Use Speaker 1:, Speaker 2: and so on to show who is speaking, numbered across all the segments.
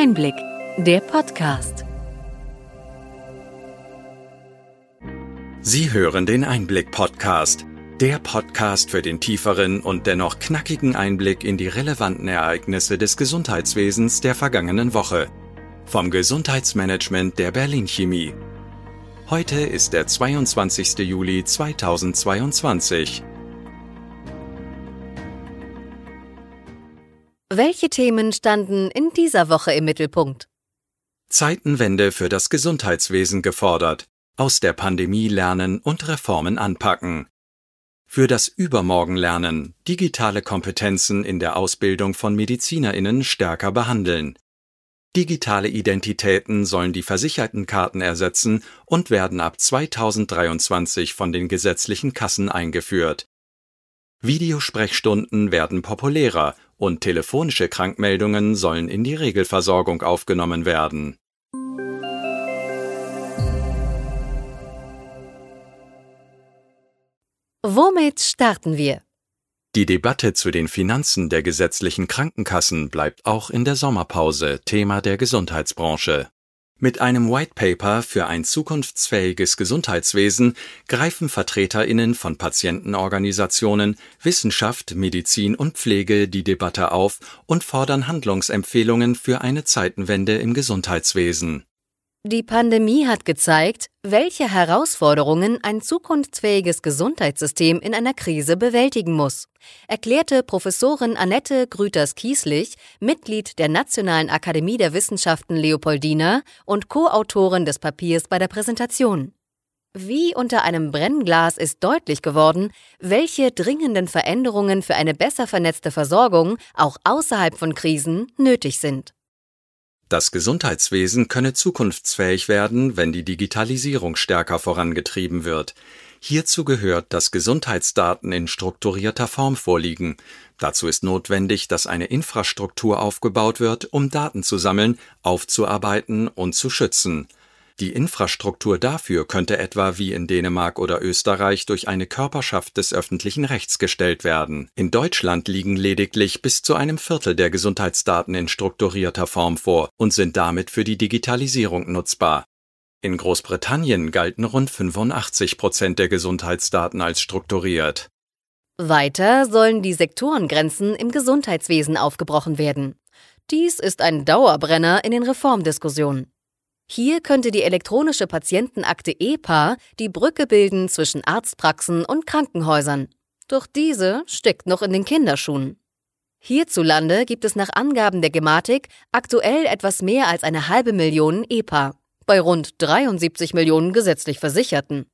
Speaker 1: Einblick, der Podcast.
Speaker 2: Sie hören den Einblick-Podcast, der Podcast für den tieferen und dennoch knackigen Einblick in die relevanten Ereignisse des Gesundheitswesens der vergangenen Woche. Vom Gesundheitsmanagement der Berlin Chemie. Heute ist der 22. Juli 2022.
Speaker 1: Welche Themen standen in dieser Woche im Mittelpunkt?
Speaker 2: Zeitenwende für das Gesundheitswesen gefordert, aus der Pandemie lernen und Reformen anpacken. Für das Übermorgen lernen, digitale Kompetenzen in der Ausbildung von Medizinerinnen stärker behandeln. Digitale Identitäten sollen die versicherten Karten ersetzen und werden ab 2023 von den gesetzlichen Kassen eingeführt. Videosprechstunden werden populärer und telefonische Krankmeldungen sollen in die Regelversorgung aufgenommen werden.
Speaker 1: Womit starten wir?
Speaker 2: Die Debatte zu den Finanzen der gesetzlichen Krankenkassen bleibt auch in der Sommerpause Thema der Gesundheitsbranche. Mit einem White Paper für ein zukunftsfähiges Gesundheitswesen greifen Vertreterinnen von Patientenorganisationen, Wissenschaft, Medizin und Pflege die Debatte auf und fordern Handlungsempfehlungen für eine Zeitenwende im Gesundheitswesen.
Speaker 1: Die Pandemie hat gezeigt, welche Herausforderungen ein zukunftsfähiges Gesundheitssystem in einer Krise bewältigen muss, erklärte Professorin Annette Grüters-Kieslich, Mitglied der Nationalen Akademie der Wissenschaften Leopoldina und Co-Autorin des Papiers bei der Präsentation. Wie unter einem Brennglas ist deutlich geworden, welche dringenden Veränderungen für eine besser vernetzte Versorgung auch außerhalb von Krisen nötig sind.
Speaker 2: Das Gesundheitswesen könne zukunftsfähig werden, wenn die Digitalisierung stärker vorangetrieben wird. Hierzu gehört, dass Gesundheitsdaten in strukturierter Form vorliegen. Dazu ist notwendig, dass eine Infrastruktur aufgebaut wird, um Daten zu sammeln, aufzuarbeiten und zu schützen. Die Infrastruktur dafür könnte etwa wie in Dänemark oder Österreich durch eine Körperschaft des öffentlichen Rechts gestellt werden. In Deutschland liegen lediglich bis zu einem Viertel der Gesundheitsdaten in strukturierter Form vor und sind damit für die Digitalisierung nutzbar. In Großbritannien galten rund 85 Prozent der Gesundheitsdaten als strukturiert.
Speaker 1: Weiter sollen die Sektorengrenzen im Gesundheitswesen aufgebrochen werden. Dies ist ein Dauerbrenner in den Reformdiskussionen. Hier könnte die elektronische Patientenakte EPA die Brücke bilden zwischen Arztpraxen und Krankenhäusern. Doch diese steckt noch in den Kinderschuhen. Hierzulande gibt es nach Angaben der Gematik aktuell etwas mehr als eine halbe Million EPA, bei rund 73 Millionen gesetzlich Versicherten.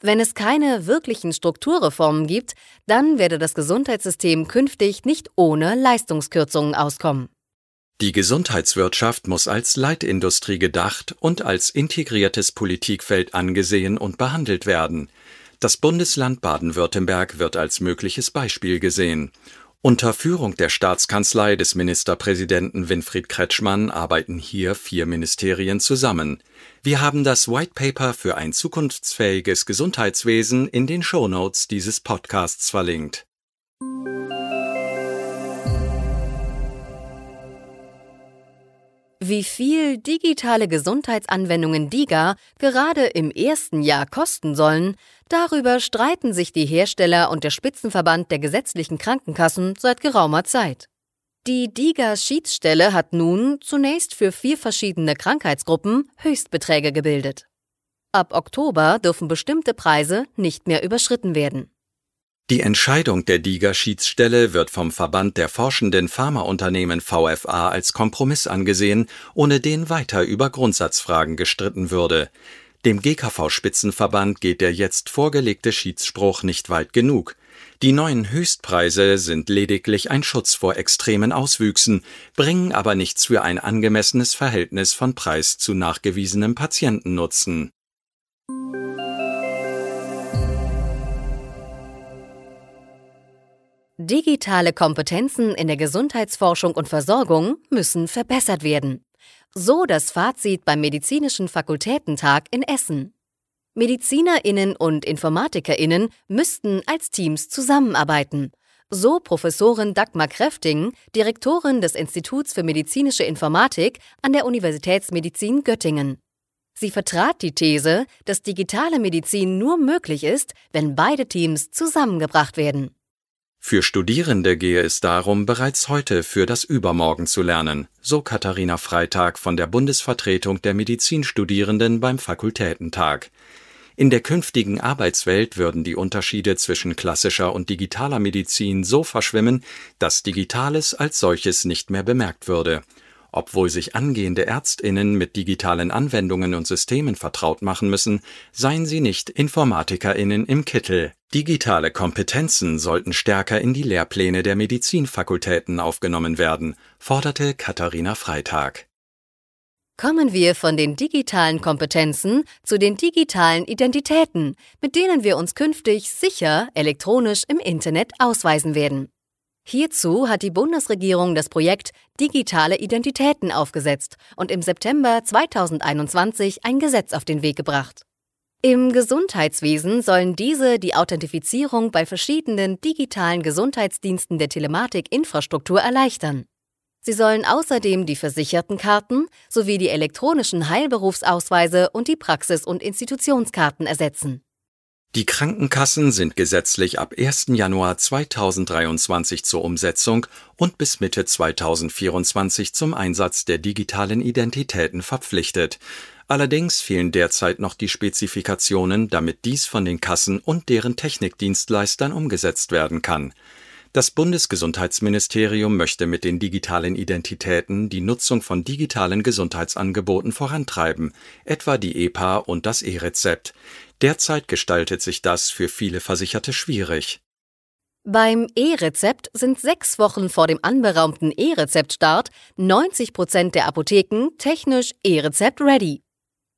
Speaker 1: Wenn es keine wirklichen Strukturreformen gibt, dann werde das Gesundheitssystem künftig nicht ohne Leistungskürzungen auskommen.
Speaker 2: Die Gesundheitswirtschaft muss als Leitindustrie gedacht und als integriertes Politikfeld angesehen und behandelt werden. Das Bundesland Baden-Württemberg wird als mögliches Beispiel gesehen. Unter Führung der Staatskanzlei des Ministerpräsidenten Winfried Kretschmann arbeiten hier vier Ministerien zusammen. Wir haben das White Paper für ein zukunftsfähiges Gesundheitswesen in den Shownotes dieses Podcasts verlinkt.
Speaker 1: Wie viel digitale Gesundheitsanwendungen DIGA gerade im ersten Jahr kosten sollen, darüber streiten sich die Hersteller und der Spitzenverband der gesetzlichen Krankenkassen seit geraumer Zeit. Die DIGA-Schiedsstelle hat nun zunächst für vier verschiedene Krankheitsgruppen Höchstbeträge gebildet. Ab Oktober dürfen bestimmte Preise nicht mehr überschritten werden.
Speaker 2: Die Entscheidung der DIGA-Schiedsstelle wird vom Verband der forschenden Pharmaunternehmen VFA als Kompromiss angesehen, ohne den weiter über Grundsatzfragen gestritten würde. Dem GKV-Spitzenverband geht der jetzt vorgelegte Schiedsspruch nicht weit genug. Die neuen Höchstpreise sind lediglich ein Schutz vor extremen Auswüchsen, bringen aber nichts für ein angemessenes Verhältnis von Preis zu nachgewiesenem Patientennutzen.
Speaker 1: Digitale Kompetenzen in der Gesundheitsforschung und Versorgung müssen verbessert werden. So das Fazit beim Medizinischen Fakultätentag in Essen. Medizinerinnen und Informatikerinnen müssten als Teams zusammenarbeiten. So Professorin Dagmar Kräfting, Direktorin des Instituts für medizinische Informatik an der Universitätsmedizin Göttingen. Sie vertrat die These, dass digitale Medizin nur möglich ist, wenn beide Teams zusammengebracht werden.
Speaker 2: Für Studierende gehe es darum, bereits heute für das Übermorgen zu lernen, so Katharina Freitag von der Bundesvertretung der Medizinstudierenden beim Fakultätentag. In der künftigen Arbeitswelt würden die Unterschiede zwischen klassischer und digitaler Medizin so verschwimmen, dass Digitales als solches nicht mehr bemerkt würde. Obwohl sich angehende Ärztinnen mit digitalen Anwendungen und Systemen vertraut machen müssen, seien sie nicht Informatikerinnen im Kittel. Digitale Kompetenzen sollten stärker in die Lehrpläne der Medizinfakultäten aufgenommen werden, forderte Katharina Freitag.
Speaker 1: Kommen wir von den digitalen Kompetenzen zu den digitalen Identitäten, mit denen wir uns künftig sicher elektronisch im Internet ausweisen werden. Hierzu hat die Bundesregierung das Projekt Digitale Identitäten aufgesetzt und im September 2021 ein Gesetz auf den Weg gebracht. Im Gesundheitswesen sollen diese die Authentifizierung bei verschiedenen digitalen Gesundheitsdiensten der Telematikinfrastruktur erleichtern. Sie sollen außerdem die Versichertenkarten sowie die elektronischen Heilberufsausweise und die Praxis- und Institutionskarten ersetzen.
Speaker 2: Die Krankenkassen sind gesetzlich ab 1. Januar 2023 zur Umsetzung und bis Mitte 2024 zum Einsatz der digitalen Identitäten verpflichtet. Allerdings fehlen derzeit noch die Spezifikationen, damit dies von den Kassen und deren Technikdienstleistern umgesetzt werden kann. Das Bundesgesundheitsministerium möchte mit den digitalen Identitäten die Nutzung von digitalen Gesundheitsangeboten vorantreiben, etwa die EPA und das E-Rezept. Derzeit gestaltet sich das für viele Versicherte schwierig.
Speaker 1: Beim E-Rezept sind sechs Wochen vor dem anberaumten E-Rezept-Start 90 Prozent der Apotheken technisch E-Rezept ready.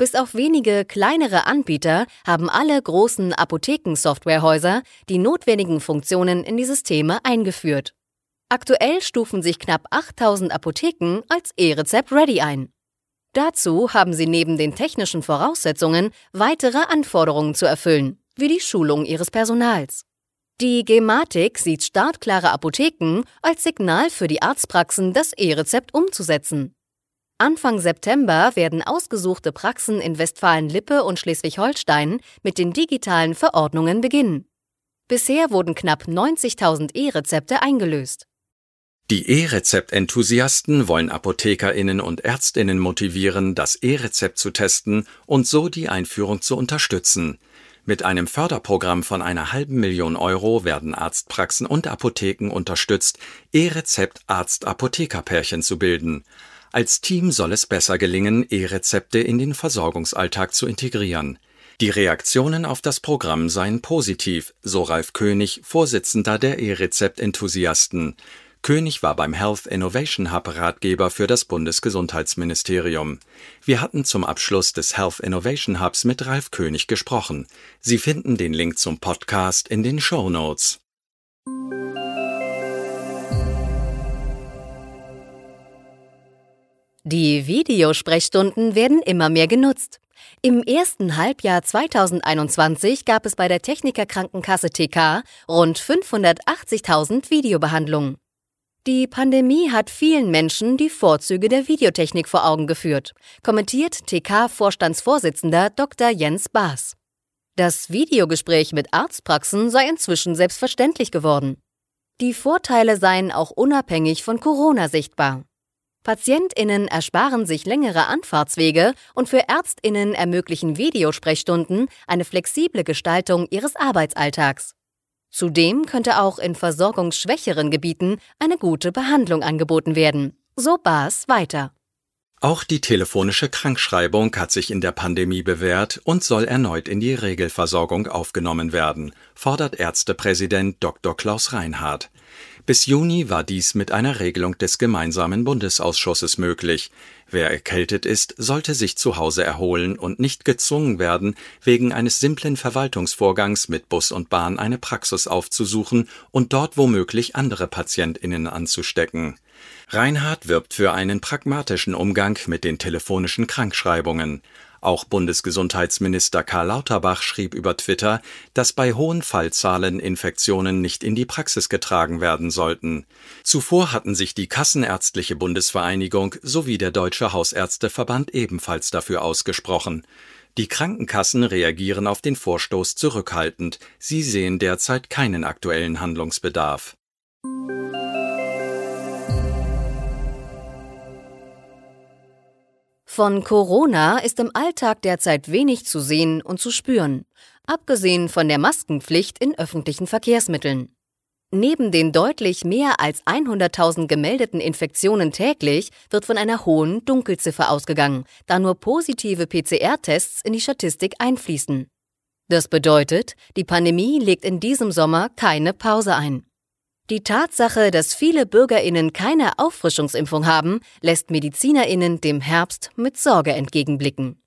Speaker 1: Bis auf wenige kleinere Anbieter haben alle großen Apothekensoftwarehäuser die notwendigen Funktionen in die Systeme eingeführt. Aktuell stufen sich knapp 8000 Apotheken als E-Rezept Ready ein. Dazu haben sie neben den technischen Voraussetzungen weitere Anforderungen zu erfüllen, wie die Schulung ihres Personals. Die Gematik sieht startklare Apotheken als Signal für die Arztpraxen, das E-Rezept umzusetzen. Anfang September werden ausgesuchte Praxen in Westfalen-Lippe und Schleswig-Holstein mit den digitalen Verordnungen beginnen. Bisher wurden knapp 90.000 E-Rezepte eingelöst.
Speaker 2: Die E-Rezept-Enthusiasten wollen Apothekerinnen und Ärztinnen motivieren, das E-Rezept zu testen und so die Einführung zu unterstützen. Mit einem Förderprogramm von einer halben Million Euro werden Arztpraxen und Apotheken unterstützt, E-Rezept-Arzt-Apotheker-Pärchen zu bilden. Als Team soll es besser gelingen, E-Rezepte in den Versorgungsalltag zu integrieren. Die Reaktionen auf das Programm seien positiv, so Ralf König, Vorsitzender der E-Rezept-Enthusiasten. König war beim Health Innovation Hub Ratgeber für das Bundesgesundheitsministerium. Wir hatten zum Abschluss des Health Innovation Hubs mit Ralf König gesprochen. Sie finden den Link zum Podcast in den Show Notes.
Speaker 1: Die Videosprechstunden werden immer mehr genutzt. Im ersten Halbjahr 2021 gab es bei der Techniker Krankenkasse TK rund 580.000 Videobehandlungen. Die Pandemie hat vielen Menschen die Vorzüge der Videotechnik vor Augen geführt, kommentiert TK-Vorstandsvorsitzender Dr. Jens Baas. Das Videogespräch mit Arztpraxen sei inzwischen selbstverständlich geworden. Die Vorteile seien auch unabhängig von Corona sichtbar. PatientInnen ersparen sich längere Anfahrtswege und für ÄrztInnen ermöglichen Videosprechstunden eine flexible Gestaltung ihres Arbeitsalltags. Zudem könnte auch in versorgungsschwächeren Gebieten eine gute Behandlung angeboten werden. So Baas weiter.
Speaker 2: Auch die telefonische Krankschreibung hat sich in der Pandemie bewährt und soll erneut in die Regelversorgung aufgenommen werden, fordert Ärztepräsident Dr. Klaus Reinhardt. Bis Juni war dies mit einer Regelung des gemeinsamen Bundesausschusses möglich. Wer erkältet ist, sollte sich zu Hause erholen und nicht gezwungen werden, wegen eines simplen Verwaltungsvorgangs mit Bus und Bahn eine Praxis aufzusuchen und dort womöglich andere Patientinnen anzustecken. Reinhard wirbt für einen pragmatischen Umgang mit den telefonischen Krankschreibungen. Auch Bundesgesundheitsminister Karl Lauterbach schrieb über Twitter, dass bei hohen Fallzahlen Infektionen nicht in die Praxis getragen werden sollten. Zuvor hatten sich die Kassenärztliche Bundesvereinigung sowie der Deutsche Hausärzteverband ebenfalls dafür ausgesprochen. Die Krankenkassen reagieren auf den Vorstoß zurückhaltend. Sie sehen derzeit keinen aktuellen Handlungsbedarf.
Speaker 1: Von Corona ist im Alltag derzeit wenig zu sehen und zu spüren, abgesehen von der Maskenpflicht in öffentlichen Verkehrsmitteln. Neben den deutlich mehr als 100.000 gemeldeten Infektionen täglich wird von einer hohen Dunkelziffer ausgegangen, da nur positive PCR-Tests in die Statistik einfließen. Das bedeutet, die Pandemie legt in diesem Sommer keine Pause ein. Die Tatsache, dass viele Bürgerinnen keine Auffrischungsimpfung haben, lässt Medizinerinnen dem Herbst mit Sorge entgegenblicken.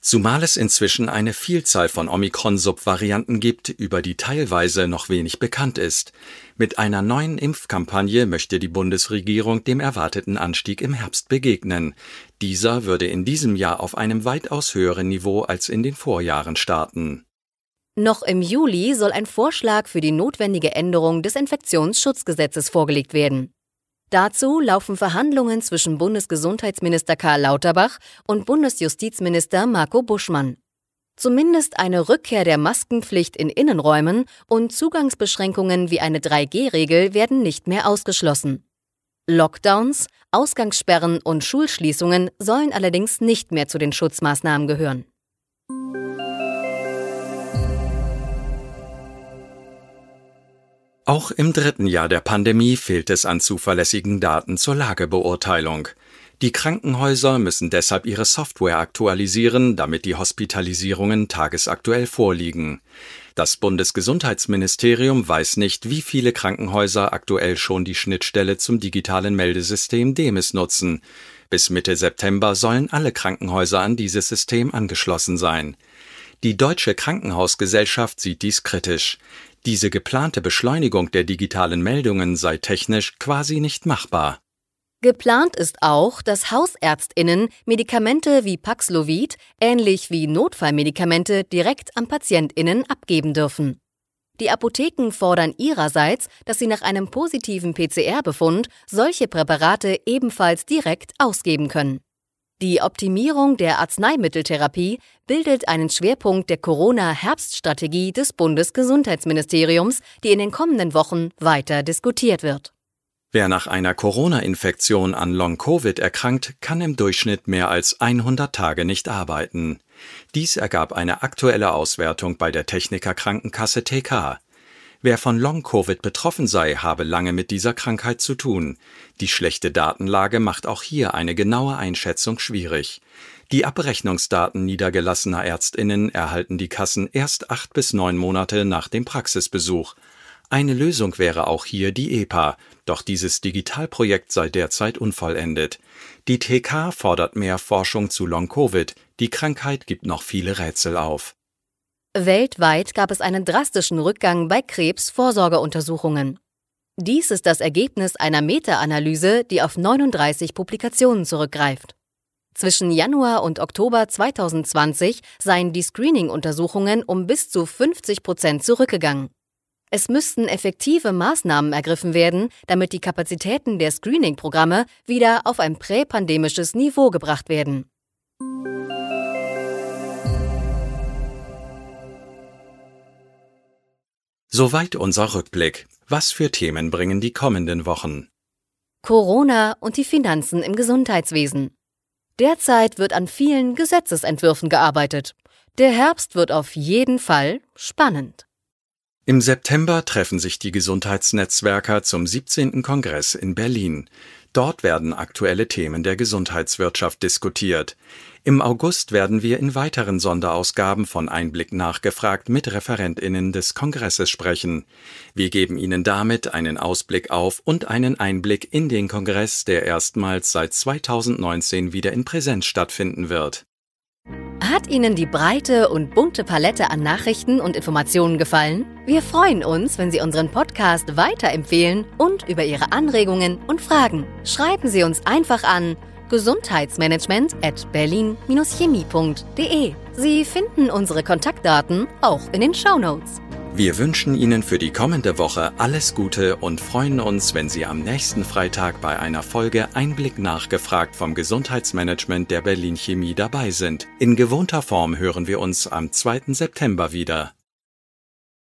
Speaker 2: Zumal es inzwischen eine Vielzahl von Omikron-Subvarianten gibt, über die teilweise noch wenig bekannt ist. Mit einer neuen Impfkampagne möchte die Bundesregierung dem erwarteten Anstieg im Herbst begegnen. Dieser würde in diesem Jahr auf einem weitaus höheren Niveau als in den Vorjahren starten.
Speaker 1: Noch im Juli soll ein Vorschlag für die notwendige Änderung des Infektionsschutzgesetzes vorgelegt werden. Dazu laufen Verhandlungen zwischen Bundesgesundheitsminister Karl Lauterbach und Bundesjustizminister Marco Buschmann. Zumindest eine Rückkehr der Maskenpflicht in Innenräumen und Zugangsbeschränkungen wie eine 3G-Regel werden nicht mehr ausgeschlossen. Lockdowns, Ausgangssperren und Schulschließungen sollen allerdings nicht mehr zu den Schutzmaßnahmen gehören.
Speaker 2: Auch im dritten Jahr der Pandemie fehlt es an zuverlässigen Daten zur Lagebeurteilung. Die Krankenhäuser müssen deshalb ihre Software aktualisieren, damit die Hospitalisierungen tagesaktuell vorliegen. Das Bundesgesundheitsministerium weiß nicht, wie viele Krankenhäuser aktuell schon die Schnittstelle zum digitalen Meldesystem DEMIS nutzen. Bis Mitte September sollen alle Krankenhäuser an dieses System angeschlossen sein. Die Deutsche Krankenhausgesellschaft sieht dies kritisch. Diese geplante Beschleunigung der digitalen Meldungen sei technisch quasi nicht machbar.
Speaker 1: Geplant ist auch, dass Hausärztinnen Medikamente wie Paxlovid ähnlich wie Notfallmedikamente direkt an Patientinnen abgeben dürfen. Die Apotheken fordern ihrerseits, dass sie nach einem positiven PCR-Befund solche Präparate ebenfalls direkt ausgeben können. Die Optimierung der Arzneimitteltherapie bildet einen Schwerpunkt der Corona-Herbststrategie des Bundesgesundheitsministeriums, die in den kommenden Wochen weiter diskutiert wird.
Speaker 2: Wer nach einer Corona-Infektion an Long-Covid erkrankt, kann im Durchschnitt mehr als 100 Tage nicht arbeiten. Dies ergab eine aktuelle Auswertung bei der Techniker Krankenkasse TK. Wer von Long-Covid betroffen sei, habe lange mit dieser Krankheit zu tun. Die schlechte Datenlage macht auch hier eine genaue Einschätzung schwierig. Die Abrechnungsdaten niedergelassener Ärztinnen erhalten die Kassen erst acht bis neun Monate nach dem Praxisbesuch. Eine Lösung wäre auch hier die EPA, doch dieses Digitalprojekt sei derzeit unvollendet. Die TK fordert mehr Forschung zu Long-Covid. Die Krankheit gibt noch viele Rätsel auf.
Speaker 1: Weltweit gab es einen drastischen Rückgang bei Krebsvorsorgeuntersuchungen. Dies ist das Ergebnis einer Meta-Analyse, die auf 39 Publikationen zurückgreift. Zwischen Januar und Oktober 2020 seien die Screening-Untersuchungen um bis zu 50 Prozent zurückgegangen. Es müssten effektive Maßnahmen ergriffen werden, damit die Kapazitäten der Screening-Programme wieder auf ein präpandemisches Niveau gebracht werden.
Speaker 2: Soweit unser Rückblick. Was für Themen bringen die kommenden Wochen?
Speaker 1: Corona und die Finanzen im Gesundheitswesen. Derzeit wird an vielen Gesetzesentwürfen gearbeitet. Der Herbst wird auf jeden Fall spannend.
Speaker 2: Im September treffen sich die Gesundheitsnetzwerker zum 17. Kongress in Berlin. Dort werden aktuelle Themen der Gesundheitswirtschaft diskutiert. Im August werden wir in weiteren Sonderausgaben von Einblick nachgefragt mit Referentinnen des Kongresses sprechen. Wir geben Ihnen damit einen Ausblick auf und einen Einblick in den Kongress, der erstmals seit 2019 wieder in Präsenz stattfinden wird.
Speaker 1: Hat Ihnen die breite und bunte Palette an Nachrichten und Informationen gefallen? Wir freuen uns, wenn Sie unseren Podcast weiterempfehlen und über Ihre Anregungen und Fragen. Schreiben Sie uns einfach an gesundheitsmanagement at berlin-chemie.de. Sie finden unsere Kontaktdaten auch in den Show Notes.
Speaker 2: Wir wünschen Ihnen für die kommende Woche alles Gute und freuen uns, wenn Sie am nächsten Freitag bei einer Folge Einblick nachgefragt vom Gesundheitsmanagement der Berlin Chemie dabei sind. In gewohnter Form hören wir uns am 2. September wieder.